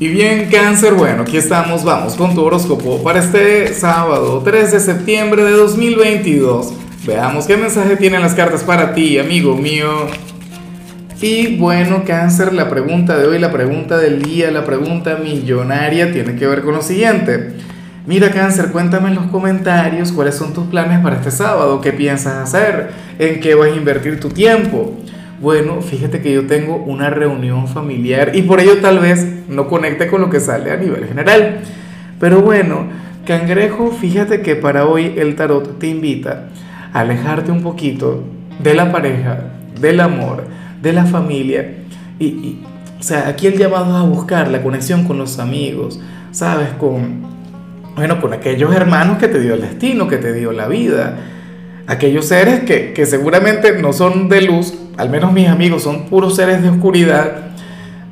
Y bien, cáncer, bueno, aquí estamos, vamos con tu horóscopo para este sábado 3 de septiembre de 2022. Veamos qué mensaje tienen las cartas para ti, amigo mío. Y bueno, cáncer, la pregunta de hoy, la pregunta del día, la pregunta millonaria tiene que ver con lo siguiente. Mira, cáncer, cuéntame en los comentarios cuáles son tus planes para este sábado, qué piensas hacer, en qué vas a invertir tu tiempo. Bueno, fíjate que yo tengo una reunión familiar y por ello tal vez no conecte con lo que sale a nivel general. Pero bueno, cangrejo, fíjate que para hoy el tarot te invita a alejarte un poquito de la pareja, del amor, de la familia. Y, o sea, aquí el llamado es a buscar la conexión con los amigos, ¿sabes? Con, bueno, con aquellos hermanos que te dio el destino, que te dio la vida. Aquellos seres que, que seguramente no son de luz, al menos mis amigos son puros seres de oscuridad,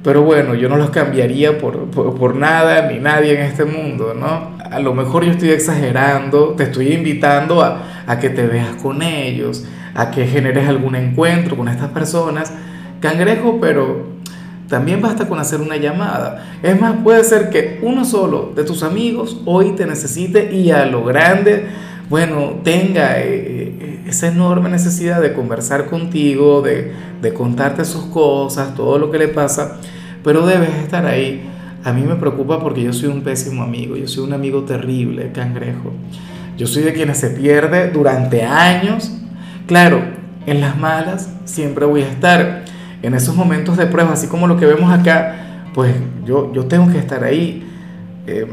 pero bueno, yo no los cambiaría por, por, nada ni nadie en este mundo, ¿no? A lo mejor yo estoy exagerando, te estoy invitando a, a que te veas con ellos, a que generes algún encuentro con estas personas, cangrejo, pero también basta con hacer una llamada. Es más, puede ser que uno solo de tus amigos hoy te necesite y a lo grande, bueno, tenga eh, eh, esa enorme necesidad de conversar contigo, de, de contarte sus cosas, todo lo que le pasa, pero debes estar ahí. A mí me preocupa porque yo soy un pésimo amigo, yo soy un amigo terrible, cangrejo. Yo soy de quienes se pierde durante años. Claro, en las malas siempre voy a estar. En esos momentos de prueba, así como lo que vemos acá, pues yo, yo tengo que estar ahí. Eh,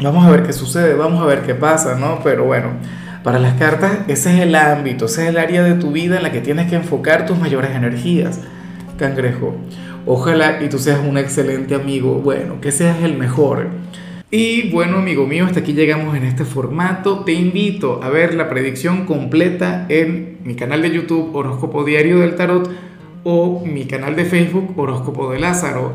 vamos a ver qué sucede, vamos a ver qué pasa, ¿no? Pero bueno, para las cartas, ese es el ámbito, ese es el área de tu vida en la que tienes que enfocar tus mayores energías, cangrejo. Ojalá y tú seas un excelente amigo, bueno, que seas el mejor. Y bueno, amigo mío, hasta aquí llegamos en este formato. Te invito a ver la predicción completa en mi canal de YouTube Horóscopo Diario del Tarot o mi canal de Facebook Horóscopo de Lázaro.